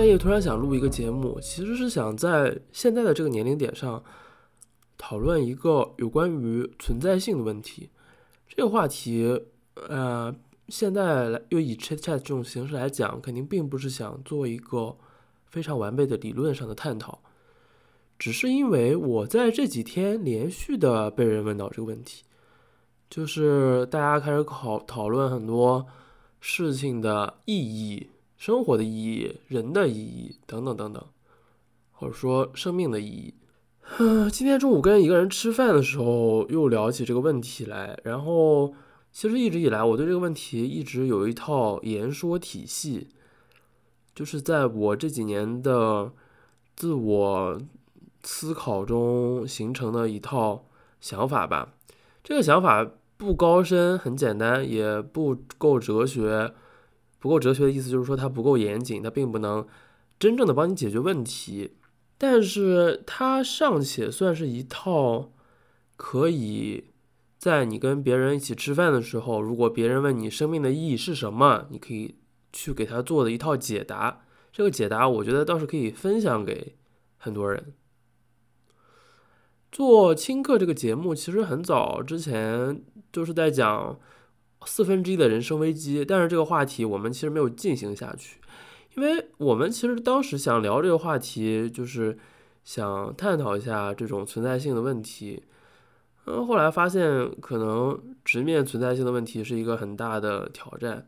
半夜突然想录一个节目，其实是想在现在的这个年龄点上讨论一个有关于存在性的问题。这个话题，呃，现在来又以 Chat Chat 这种形式来讲，肯定并不是想做一个非常完备的理论上的探讨，只是因为我在这几天连续的被人问到这个问题，就是大家开始讨讨论很多事情的意义。生活的意义、人的意义等等等等，或者说生命的意义。嗯，今天中午跟一个人吃饭的时候，又聊起这个问题来。然后，其实一直以来，我对这个问题一直有一套言说体系，就是在我这几年的自我思考中形成的一套想法吧。这个想法不高深，很简单，也不够哲学。不够哲学的意思就是说它不够严谨，它并不能真正的帮你解决问题，但是它尚且算是一套可以在你跟别人一起吃饭的时候，如果别人问你生命的意义是什么，你可以去给他做的一套解答。这个解答我觉得倒是可以分享给很多人。做轻课这个节目其实很早之前就是在讲。四分之一的人生危机，但是这个话题我们其实没有进行下去，因为我们其实当时想聊这个话题，就是想探讨一下这种存在性的问题。嗯，后来发现可能直面存在性的问题是一个很大的挑战。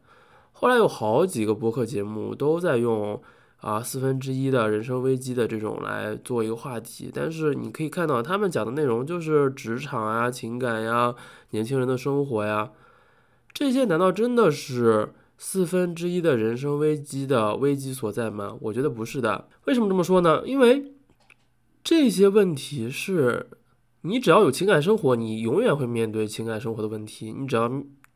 后来有好几个播客节目都在用啊四分之一的人生危机的这种来做一个话题，但是你可以看到他们讲的内容就是职场啊、情感呀、年轻人的生活呀。这些难道真的是四分之一的人生危机的危机所在吗？我觉得不是的。为什么这么说呢？因为这些问题是你只要有情感生活，你永远会面对情感生活的问题。你只要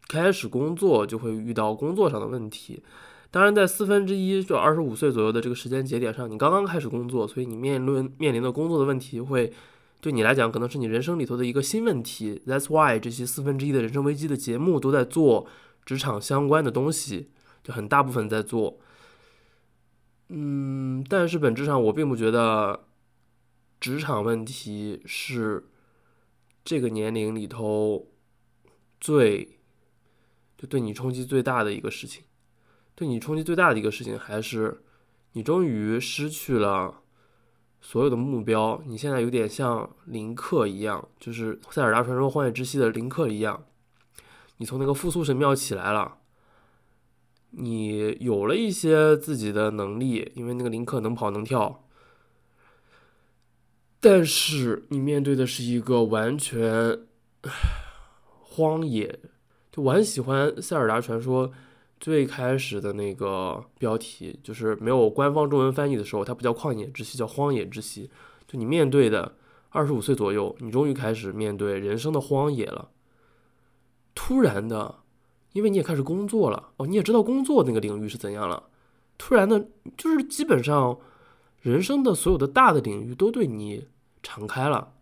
开始工作，就会遇到工作上的问题。当然，在四分之一就二十五岁左右的这个时间节点上，你刚刚开始工作，所以你面临面临的工作的问题会。对你来讲，可能是你人生里头的一个新问题。That's why 这些四分之一的人生危机的节目都在做职场相关的东西，就很大部分在做。嗯，但是本质上我并不觉得职场问题是这个年龄里头最就对你冲击最大的一个事情。对你冲击最大的一个事情，还是你终于失去了。所有的目标，你现在有点像林克一样，就是《塞尔达传说：荒野之息》的林克一样。你从那个复苏神庙起来了，你有了一些自己的能力，因为那个林克能跑能跳。但是你面对的是一个完全 荒野。就我很喜欢《塞尔达传说》。最开始的那个标题就是没有官方中文翻译的时候，它不叫旷野之息，叫荒野之息。就你面对的二十五岁左右，你终于开始面对人生的荒野了。突然的，因为你也开始工作了，哦，你也知道工作那个领域是怎样了。突然的，就是基本上人生的所有的大的领域都对你敞开了。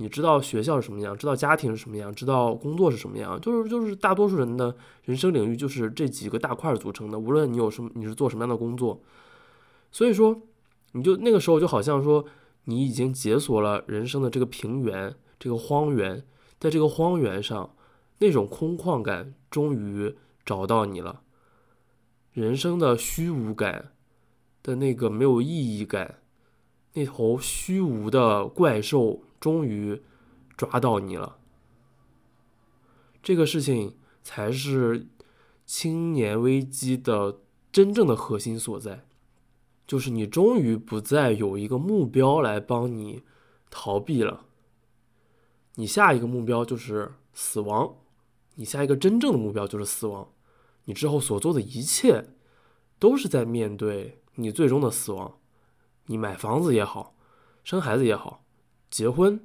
你知道学校是什么样，知道家庭是什么样，知道工作是什么样，就是就是大多数人的人生领域就是这几个大块组成的。无论你有什么，你是做什么样的工作，所以说，你就那个时候就好像说，你已经解锁了人生的这个平原，这个荒原，在这个荒原上，那种空旷感终于找到你了，人生的虚无感的那个没有意义感，那头虚无的怪兽。终于抓到你了，这个事情才是青年危机的真正的核心所在，就是你终于不再有一个目标来帮你逃避了，你下一个目标就是死亡，你下一个真正的目标就是死亡，你之后所做的一切都是在面对你最终的死亡，你买房子也好，生孩子也好。结婚、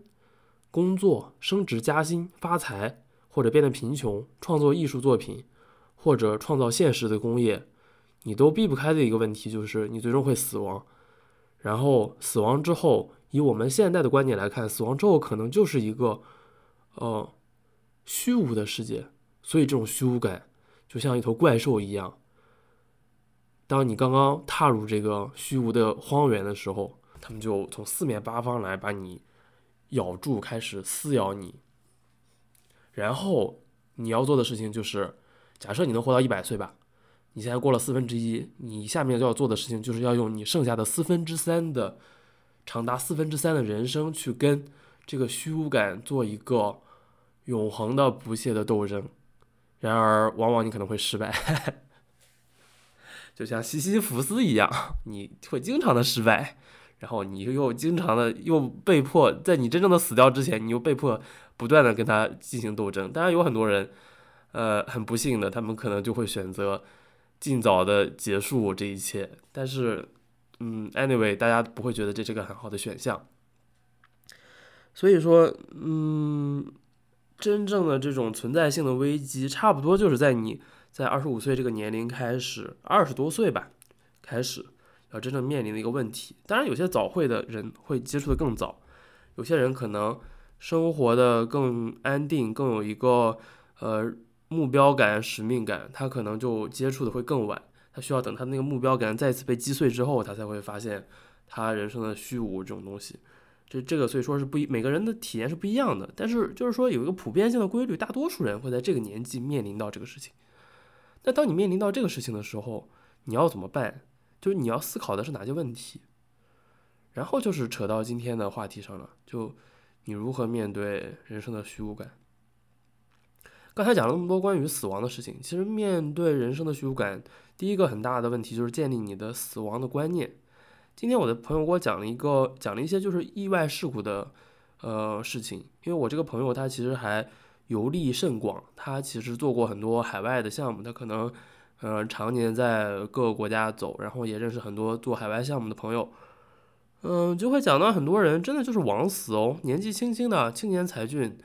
工作、升职加薪、发财，或者变得贫穷，创作艺术作品，或者创造现实的工业，你都避不开的一个问题就是你最终会死亡。然后死亡之后，以我们现代的观点来看，死亡之后可能就是一个，呃，虚无的世界。所以这种虚无感就像一头怪兽一样。当你刚刚踏入这个虚无的荒原的时候，他们就从四面八方来把你咬住，开始撕咬你。然后你要做的事情就是，假设你能活到一百岁吧，你现在过了四分之一，你下面就要做的事情就是要用你剩下的四分之三的，长达四分之三的人生去跟这个虚无感做一个永恒的不懈的斗争。然而，往往你可能会失败，就像西西弗斯一样，你会经常的失败，然后你又经常的又被迫在你真正的死掉之前，你又被迫不断的跟他进行斗争。当然，有很多人，呃，很不幸的，他们可能就会选择尽早的结束这一切。但是，嗯，anyway，大家不会觉得这是个很好的选项。所以说，嗯。真正的这种存在性的危机，差不多就是在你在二十五岁这个年龄开始，二十多岁吧，开始要真正面临的一个问题。当然，有些早会的人会接触的更早，有些人可能生活的更安定，更有一个呃目标感、使命感，他可能就接触的会更晚。他需要等他那个目标感再次被击碎之后，他才会发现他人生的虚无这种东西。这这个所以说是不一，每个人的体验是不一样的，但是就是说有一个普遍性的规律，大多数人会在这个年纪面临到这个事情。那当你面临到这个事情的时候，你要怎么办？就是你要思考的是哪些问题？然后就是扯到今天的话题上了，就你如何面对人生的虚无感。刚才讲了那么多关于死亡的事情，其实面对人生的虚无感，第一个很大的问题就是建立你的死亡的观念。今天我的朋友给我讲了一个，讲了一些就是意外事故的，呃事情。因为我这个朋友他其实还游历甚广，他其实做过很多海外的项目，他可能，呃常年在各个国家走，然后也认识很多做海外项目的朋友，嗯，就会讲到很多人真的就是枉死哦，年纪轻轻的青年才俊，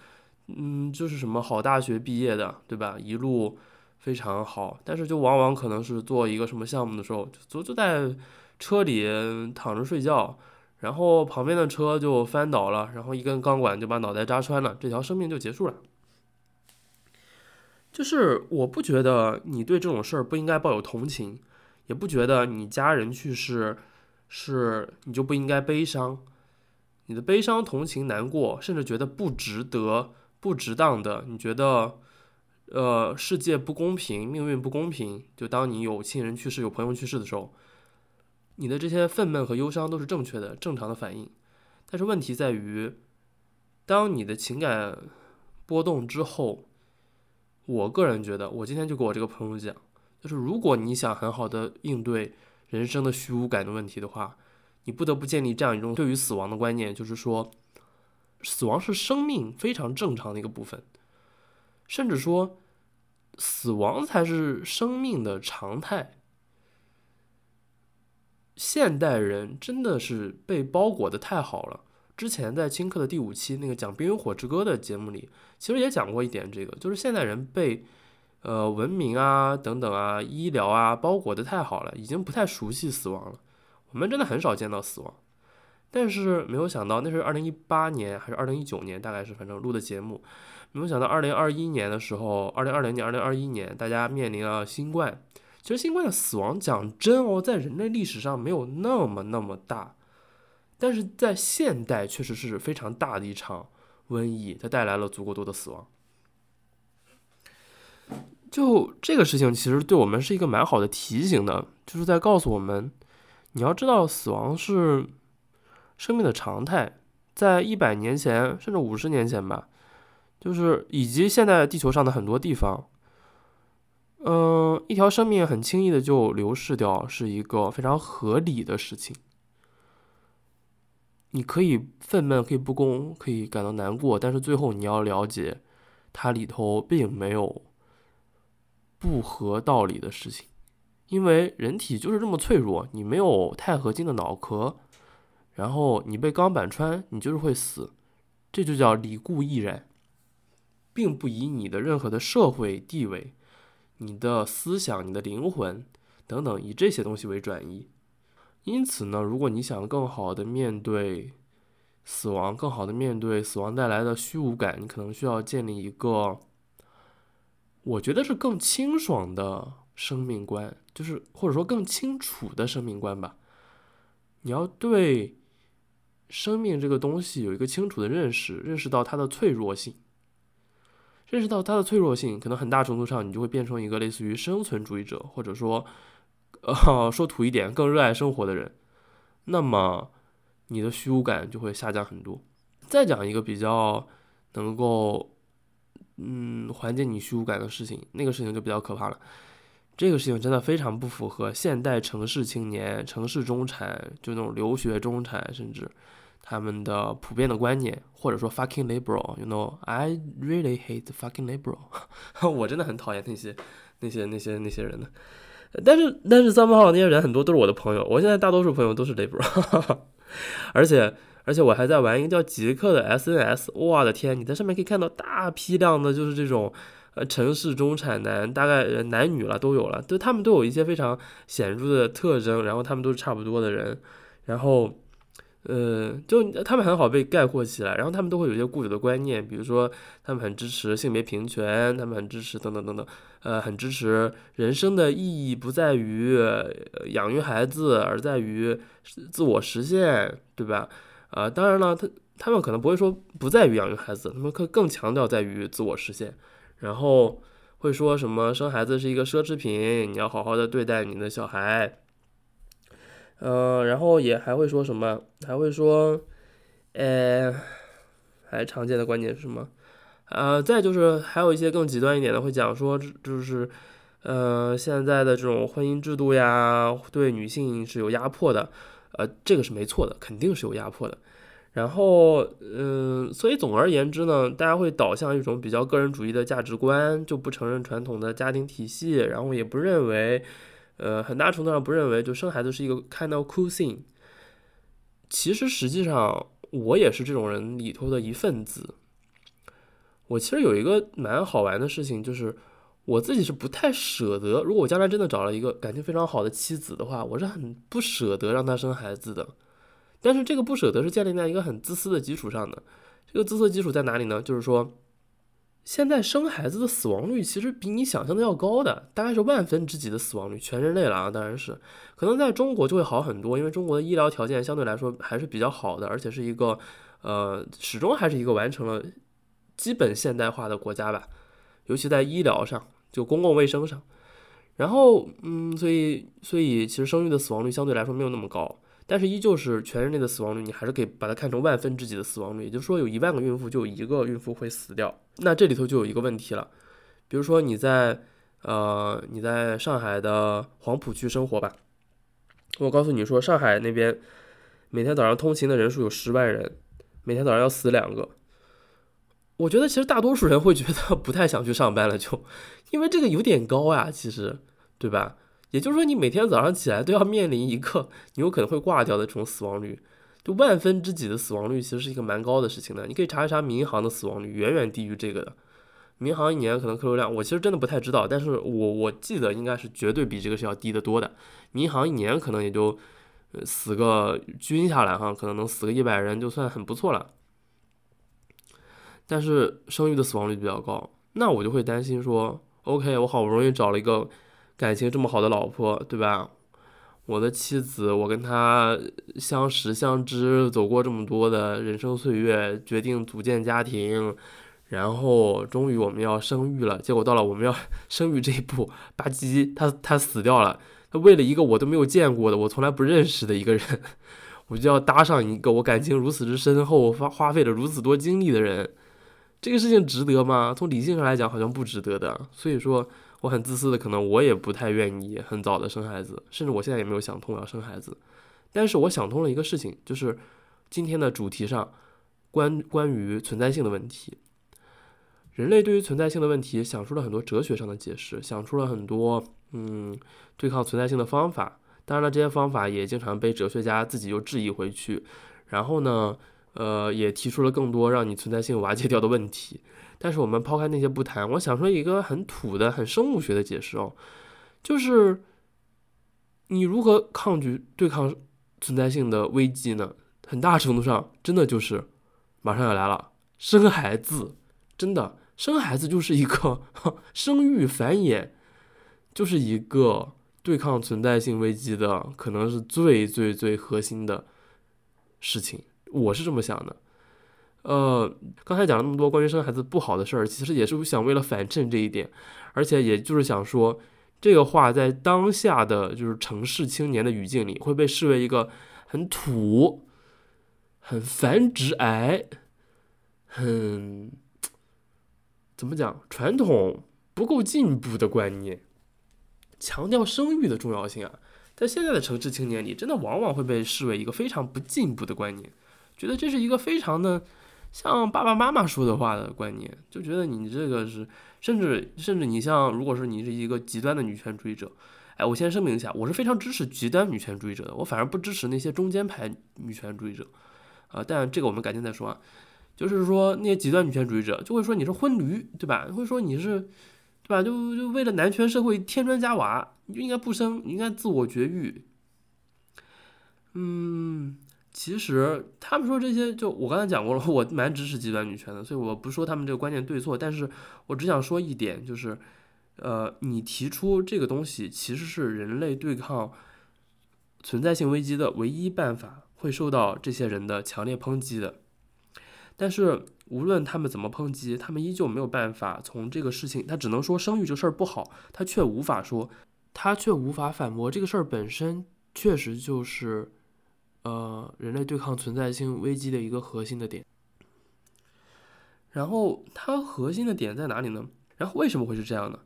嗯，就是什么好大学毕业的，对吧？一路非常好，但是就往往可能是做一个什么项目的时候，就就在。车里躺着睡觉，然后旁边的车就翻倒了，然后一根钢管就把脑袋扎穿了，这条生命就结束了。就是我不觉得你对这种事儿不应该抱有同情，也不觉得你家人去世是你就不应该悲伤。你的悲伤、同情、难过，甚至觉得不值得、不值当的，你觉得呃世界不公平、命运不公平，就当你有亲人去世、有朋友去世的时候。你的这些愤懑和忧伤都是正确的、正常的反应，但是问题在于，当你的情感波动之后，我个人觉得，我今天就给我这个朋友讲，就是如果你想很好的应对人生的虚无感的问题的话，你不得不建立这样一种对于死亡的观念，就是说，死亡是生命非常正常的一个部分，甚至说，死亡才是生命的常态。现代人真的是被包裹的太好了。之前在青客的第五期那个讲《冰与火之歌》的节目里，其实也讲过一点，这个就是现代人被，呃，文明啊等等啊，医疗啊包裹的太好了，已经不太熟悉死亡了。我们真的很少见到死亡，但是没有想到那是二零一八年还是二零一九年，大概是反正录的节目，没有想到二零二一年的时候，二零二零年、二零二一年，大家面临了新冠。其实新冠的死亡，讲真哦，在人类历史上没有那么那么大，但是在现代确实是非常大的一场瘟疫，它带来了足够多的死亡。就这个事情，其实对我们是一个蛮好的提醒的，就是在告诉我们，你要知道死亡是生命的常态，在一百年前甚至五十年前吧，就是以及现在地球上的很多地方。嗯，一条生命很轻易的就流逝掉，是一个非常合理的事情。你可以愤懑，可以不公，可以感到难过，但是最后你要了解，它里头并没有不合道理的事情，因为人体就是这么脆弱。你没有钛合金的脑壳，然后你被钢板穿，你就是会死，这就叫理固易然，并不以你的任何的社会地位。你的思想、你的灵魂等等，以这些东西为转移。因此呢，如果你想更好的面对死亡，更好的面对死亡带来的虚无感，你可能需要建立一个，我觉得是更清爽的生命观。就是或者说更清楚的生命观吧。你要对生命这个东西有一个清楚的认识，认识到它的脆弱性，认识到它的脆弱性，可能很大程度上你就会变成一个类似于生存主义者，或者说，呃，说土一点，更热爱生活的人。那么你的虚无感就会下降很多。再讲一个比较能够，嗯，缓解你虚无感的事情，那个事情就比较可怕了。这个事情真的非常不符合现代城市青年、城市中产，就那种留学中产，甚至他们的普遍的观念，或者说 fucking liberal，you know，I really hate fucking liberal，我真的很讨厌那些那些那些那些人的。但是但是三八号那些人很多都是我的朋友，我现在大多数朋友都是 Libra，而且而且我还在玩一个叫极客的 SNS，我的天，你在上面可以看到大批量的就是这种。呃，城市中产男大概男女了都有了，都他们都有一些非常显著的特征，然后他们都是差不多的人，然后，呃，就他们很好被概括起来，然后他们都会有一些固有的观念，比如说他们很支持性别平权，他们很支持等等等等，呃，很支持人生的意义不在于养育孩子，而在于自我实现，对吧？啊，当然了，他他们可能不会说不在于养育孩子，他们更更强调在于自我实现。然后会说什么生孩子是一个奢侈品，你要好好的对待你的小孩。嗯，然后也还会说什么，还会说，呃，还常见的观点是什么？呃，再就是还有一些更极端一点的，会讲说就是，呃，现在的这种婚姻制度呀，对女性是有压迫的。呃，这个是没错的，肯定是有压迫的。然后，嗯，所以总而言之呢，大家会导向一种比较个人主义的价值观，就不承认传统的家庭体系，然后也不认为，呃，很大程度上不认为就生孩子是一个 kind of cool thing。其实实际上，我也是这种人里头的一份子。我其实有一个蛮好玩的事情，就是我自己是不太舍得，如果我将来真的找了一个感情非常好的妻子的话，我是很不舍得让她生孩子的。但是这个不舍得是建立在一个很自私的基础上的，这个自私基础在哪里呢？就是说，现在生孩子的死亡率其实比你想象的要高的，大概是万分之几的死亡率，全人类了啊，当然是，可能在中国就会好很多，因为中国的医疗条件相对来说还是比较好的，而且是一个，呃，始终还是一个完成了基本现代化的国家吧，尤其在医疗上，就公共卫生上，然后，嗯，所以，所以其实生育的死亡率相对来说没有那么高。但是依旧是全人类的死亡率，你还是可以把它看成万分之几的死亡率，也就是说，有一万个孕妇就有一个孕妇会死掉。那这里头就有一个问题了，比如说你在呃你在上海的黄浦区生活吧，我告诉你说，上海那边每天早上通勤的人数有十万人，每天早上要死两个。我觉得其实大多数人会觉得不太想去上班了，就因为这个有点高呀，其实对吧？也就是说，你每天早上起来都要面临一个你有可能会挂掉的这种死亡率，就万分之几的死亡率，其实是一个蛮高的事情的。你可以查一查民航的死亡率，远远低于这个的。民航一年可能客流量，我其实真的不太知道，但是我我记得应该是绝对比这个是要低得多的。民航一年可能也就死个均下来哈，可能能死个一百人就算很不错了。但是生育的死亡率比较高，那我就会担心说，OK，我好不容易找了一个。感情这么好的老婆，对吧？我的妻子，我跟她相识相知，走过这么多的人生岁月，决定组建家庭，然后终于我们要生育了。结果到了我们要 生育这一步，吧唧，他他死掉了。他为了一个我都没有见过的，我从来不认识的一个人，我就要搭上一个我感情如此之深厚、花花费了如此多精力的人，这个事情值得吗？从理性上来讲，好像不值得的。所以说。我很自私的，可能我也不太愿意很早的生孩子，甚至我现在也没有想通要生孩子。但是我想通了一个事情，就是今天的主题上关关于存在性的问题。人类对于存在性的问题想出了很多哲学上的解释，想出了很多嗯对抗存在性的方法。当然了，这些方法也经常被哲学家自己又质疑回去。然后呢，呃，也提出了更多让你存在性瓦解掉的问题。但是我们抛开那些不谈，我想说一个很土的、很生物学的解释哦，就是你如何抗拒对抗存在性的危机呢？很大程度上，真的就是马上要来了，生孩子，真的生孩子就是一个 生育繁衍，就是一个对抗存在性危机的，可能是最最最核心的事情。我是这么想的。呃，刚才讲了那么多关于生孩子不好的事儿，其实也是想为了反衬这一点，而且也就是想说，这个话在当下的就是城市青年的语境里，会被视为一个很土、很繁殖癌、很怎么讲传统不够进步的观念。强调生育的重要性啊，在现在的城市青年里，真的往往会被视为一个非常不进步的观念，觉得这是一个非常的。像爸爸妈妈说的话的观念，就觉得你这个是，甚至甚至你像，如果说你是一个极端的女权主义者，哎，我先声明一下，我是非常支持极端女权主义者的，我反而不支持那些中间派女权主义者，啊，但这个我们改天再说啊。就是说那些极端女权主义者就会说你是婚驴，对吧？会说你是，对吧？就就为了男权社会添砖加瓦，你就应该不生，你应该自我绝育。嗯。其实他们说这些，就我刚才讲过了，我蛮支持极端女权的，所以我不说他们这个观念对错，但是我只想说一点，就是，呃，你提出这个东西其实是人类对抗存在性危机的唯一办法，会受到这些人的强烈抨击的。但是无论他们怎么抨击，他们依旧没有办法从这个事情，他只能说生育这事儿不好，他却无法说，他却无法反驳这个事儿本身确实就是。呃，人类对抗存在性危机的一个核心的点，然后它核心的点在哪里呢？然后为什么会是这样呢？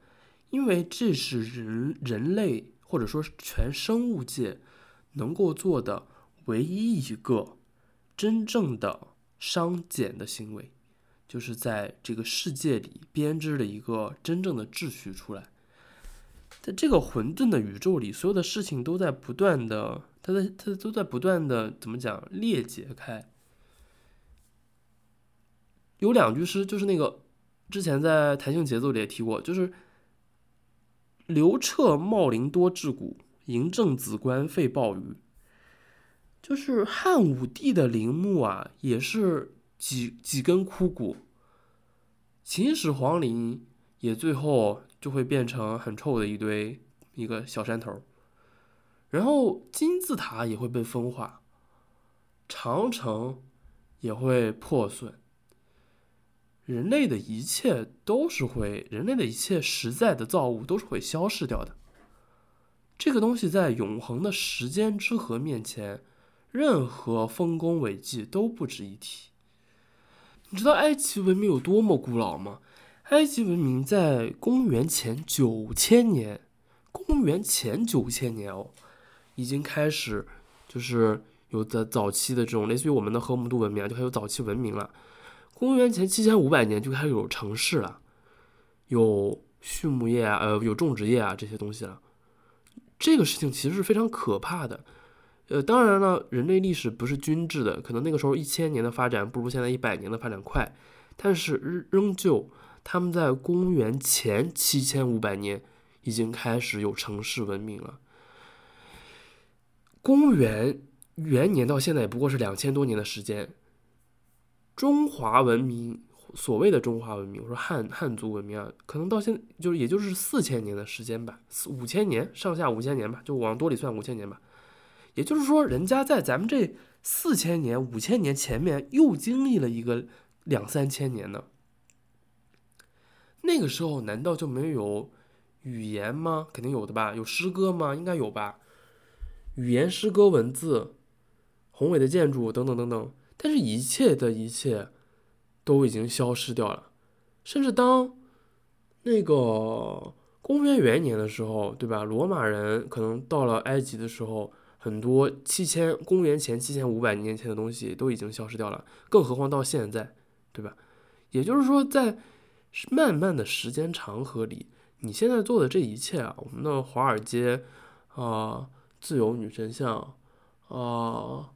因为这是人人类或者说全生物界能够做的唯一一个真正的商检的行为，就是在这个世界里编织了一个真正的秩序出来。在这个混沌的宇宙里，所有的事情都在不断的。它在它都在不断的怎么讲裂解开。有两句诗，就是那个之前在弹性节奏里也提过，就是“刘彻茂陵多智骨，嬴政子观废暴雨”。就是汉武帝的陵墓啊，也是几几根枯骨；秦始皇陵也最后就会变成很臭的一堆一个小山头。然后金字塔也会被风化，长城也会破损，人类的一切都是会，人类的一切实在的造物都是会消失掉的。这个东西在永恒的时间之河面前，任何丰功伟绩都不值一提。你知道埃及文明有多么古老吗？埃及文明在公元前九千年，公元前九千年哦。已经开始，就是有的早期的这种类似于我们的河姆渡文明啊，就还有早期文明了。公元前七千五百年就开始有城市了，有畜牧业啊，呃，有种植业啊这些东西了。这个事情其实是非常可怕的。呃，当然了，人类历史不是均质的，可能那个时候一千年的发展不如现在一百年的发展快，但是仍仍旧他们在公元前七千五百年已经开始有城市文明了。公元元年到现在也不过是两千多年的时间。中华文明，所谓的中华文明，我说汉汉族文明啊，可能到现就是也就是四千年的时间吧，四五千年上下五千年吧，就往多里算五千年吧。也就是说，人家在咱们这四千年、五千年前面又经历了一个两三千年呢。那个时候难道就没有语言吗？肯定有的吧。有诗歌吗？应该有吧。语言、诗歌、文字、宏伟的建筑等等等等，但是一切的一切都已经消失掉了。甚至当那个公元元年的时候，对吧？罗马人可能到了埃及的时候，很多七千公元前七千五百年前的东西都已经消失掉了，更何况到现在，对吧？也就是说，在漫漫的时间长河里，你现在做的这一切啊，我们的华尔街啊。自由女神像，啊，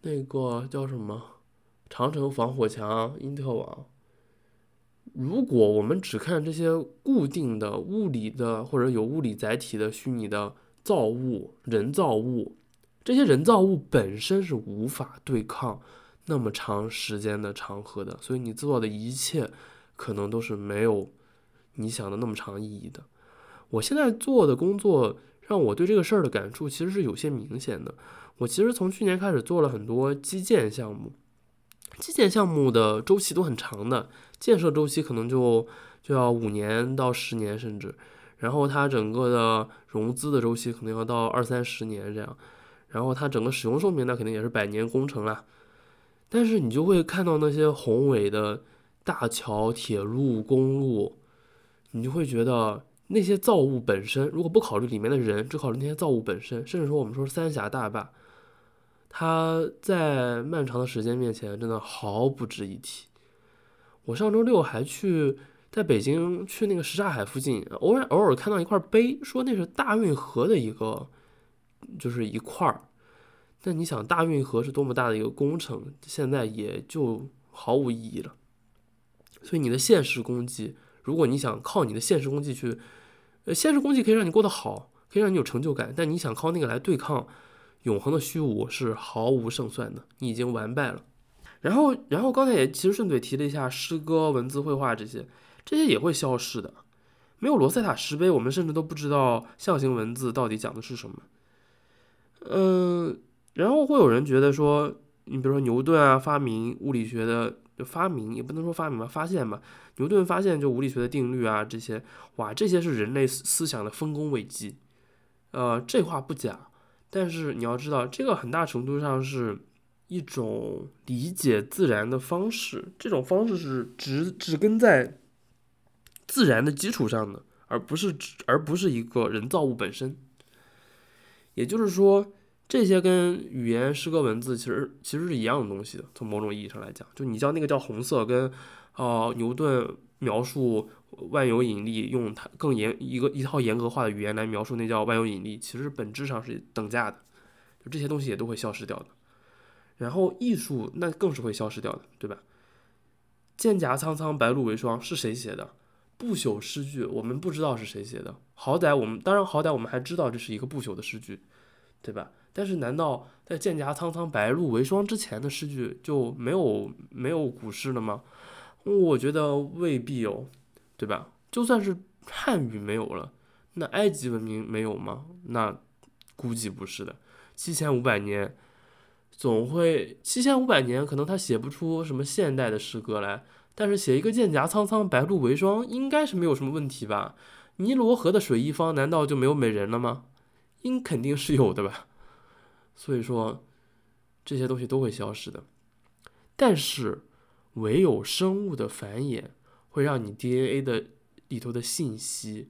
那个叫什么？长城防火墙、因特网。如果我们只看这些固定的物理的或者有物理载体的虚拟的造物、人造物，这些人造物本身是无法对抗那么长时间的长河的，所以你做的一切可能都是没有你想的那么长意义的。我现在做的工作。让我对这个事儿的感触其实是有些明显的。我其实从去年开始做了很多基建项目，基建项目的周期都很长的，建设周期可能就就要五年到十年甚至，然后它整个的融资的周期可能要到二三十年这样，然后它整个使用寿命那肯定也是百年工程啦。但是你就会看到那些宏伟的大桥、铁路、公路，你就会觉得那些造物本身，如果不考虑里面的人，只考虑那些造物本身，甚至说我们说三峡大坝。它在漫长的时间面前，真的毫不值一提。我上周六还去在北京去那个什刹海附近，偶尔偶尔看到一块碑，说那是大运河的一个，就是一块儿。但你想，大运河是多么大的一个工程，现在也就毫无意义了。所以你的现实攻击，如果你想靠你的现实功绩去，呃，现实功绩可以让你过得好，可以让你有成就感，但你想靠那个来对抗。永恒的虚无是毫无胜算的，你已经完败了。然后，然后刚才也其实顺嘴提了一下诗歌、文字、绘画这些，这些也会消失的。没有罗塞塔石碑，我们甚至都不知道象形文字到底讲的是什么。嗯，然后会有人觉得说，你比如说牛顿啊，发明物理学的就发明也不能说发明吧，发现吧。牛顿发现就物理学的定律啊，这些哇，这些是人类思想的丰功伟绩。呃，这话不假。但是你要知道，这个很大程度上是一种理解自然的方式，这种方式是植植根在自然的基础上的，而不是而不是一个人造物本身。也就是说，这些跟语言、诗歌、文字其实其实是一样的东西。从某种意义上来讲，就你叫那个叫红色，跟呃牛顿描述。万有引力用它更严一个一套严格化的语言来描述，那叫万有引力，其实本质上是等价的，就这些东西也都会消失掉的。然后艺术那更是会消失掉的，对吧？蒹葭苍苍，白露为霜是谁写的？不朽诗句，我们不知道是谁写的。好歹我们当然好歹我们还知道这是一个不朽的诗句，对吧？但是难道在蒹葭苍苍，白露为霜之前的诗句就没有没有古诗了吗？我觉得未必有。对吧？就算是汉语没有了，那埃及文明没有吗？那估计不是的。七千五百年，总会七千五百年，可能他写不出什么现代的诗歌来，但是写一个“蒹葭苍苍，白露为霜”，应该是没有什么问题吧？尼罗河的水一方，难道就没有美人了吗？应肯定是有的吧。所以说，这些东西都会消失的。但是，唯有生物的繁衍。会让你 DNA 的里头的信息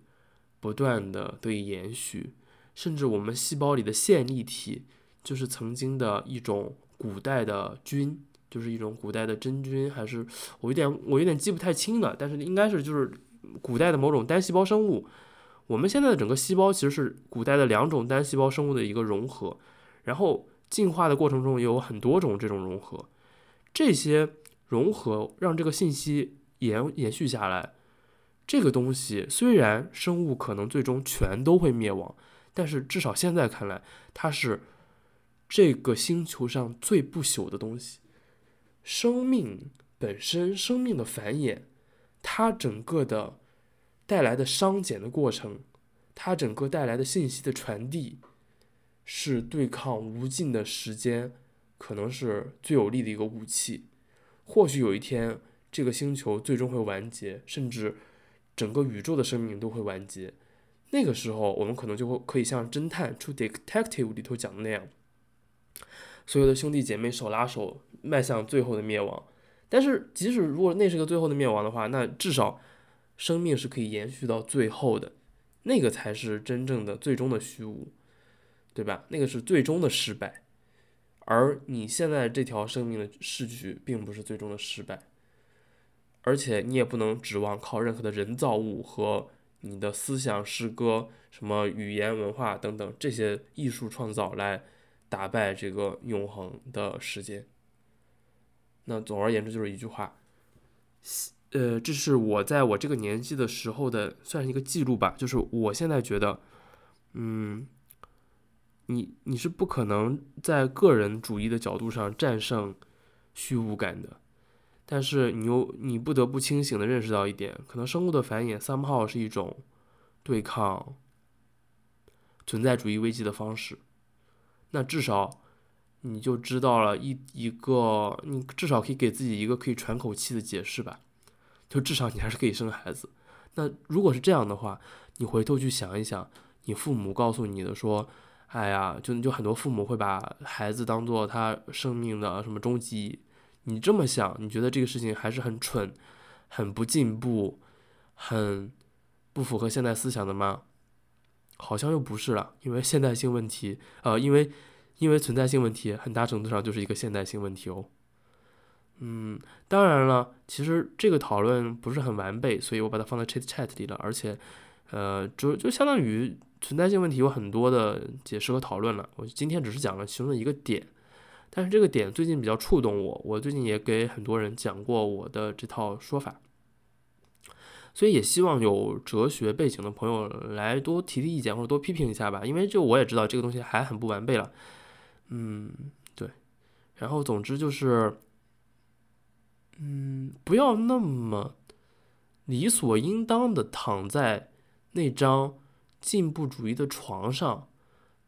不断的得以延续，甚至我们细胞里的线粒体就是曾经的一种古代的菌，就是一种古代的真菌，还是我有点我有点记不太清了，但是应该是就是古代的某种单细胞生物。我们现在的整个细胞其实是古代的两种单细胞生物的一个融合，然后进化的过程中有很多种这种融合，这些融合让这个信息。延延续下来，这个东西虽然生物可能最终全都会灭亡，但是至少现在看来，它是这个星球上最不朽的东西。生命本身，生命的繁衍，它整个的带来的熵减的过程，它整个带来的信息的传递，是对抗无尽的时间，可能是最有力的一个武器。或许有一天。这个星球最终会完结，甚至整个宇宙的生命都会完结。那个时候，我们可能就会可以像侦探《True Detective》里头讲的那样，所有的兄弟姐妹手拉手迈向最后的灭亡。但是，即使如果那是个最后的灭亡的话，那至少生命是可以延续到最后的，那个才是真正的最终的虚无，对吧？那个是最终的失败。而你现在这条生命的逝去，并不是最终的失败。而且你也不能指望靠任何的人造物和你的思想、诗歌、什么语言、文化等等这些艺术创造来打败这个永恒的时间。那总而言之就是一句话，呃，这是我在我这个年纪的时候的算是一个记录吧。就是我现在觉得，嗯，你你是不可能在个人主义的角度上战胜虚无感的。但是你又你不得不清醒的认识到一点，可能生物的繁衍 somehow 是一种对抗存在主义危机的方式，那至少你就知道了一一个，你至少可以给自己一个可以喘口气的解释吧。就至少你还是可以生孩子。那如果是这样的话，你回头去想一想，你父母告诉你的说，哎呀，就就很多父母会把孩子当做他生命的什么终极。你这么想，你觉得这个事情还是很蠢、很不进步、很不符合现代思想的吗？好像又不是了，因为现代性问题，呃，因为因为存在性问题，很大程度上就是一个现代性问题哦。嗯，当然了，其实这个讨论不是很完备，所以我把它放在 Chat Chat 里了，而且，呃，就就相当于存在性问题有很多的解释和讨论了。我今天只是讲了其中的一个点，但是这个点最近比较触动我，我最近也给很多人讲过我的这套说法，所以也希望有哲学背景的朋友来多提提意见或者多批评一下吧，因为就我也知道这个东西还很不完备了。嗯，对，然后总之就是。嗯，不要那么理所应当的躺在那张进步主义的床上，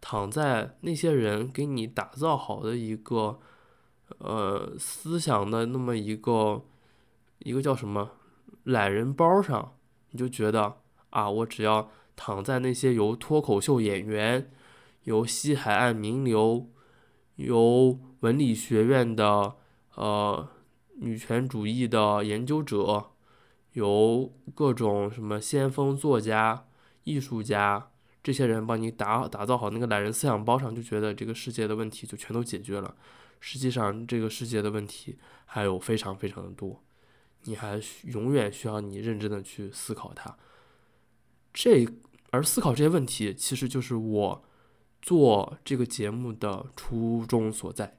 躺在那些人给你打造好的一个呃思想的那么一个一个叫什么懒人包上，你就觉得啊，我只要躺在那些由脱口秀演员、由西海岸名流、由文理学院的呃。女权主义的研究者，由各种什么先锋作家、艺术家这些人帮你打打造好那个懒人思想包上，就觉得这个世界的问题就全都解决了。实际上，这个世界的问题还有非常非常的多，你还永远需要你认真的去思考它。这而思考这些问题，其实就是我做这个节目的初衷所在。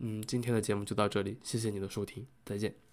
嗯，今天的节目就到这里，谢谢你的收听，再见。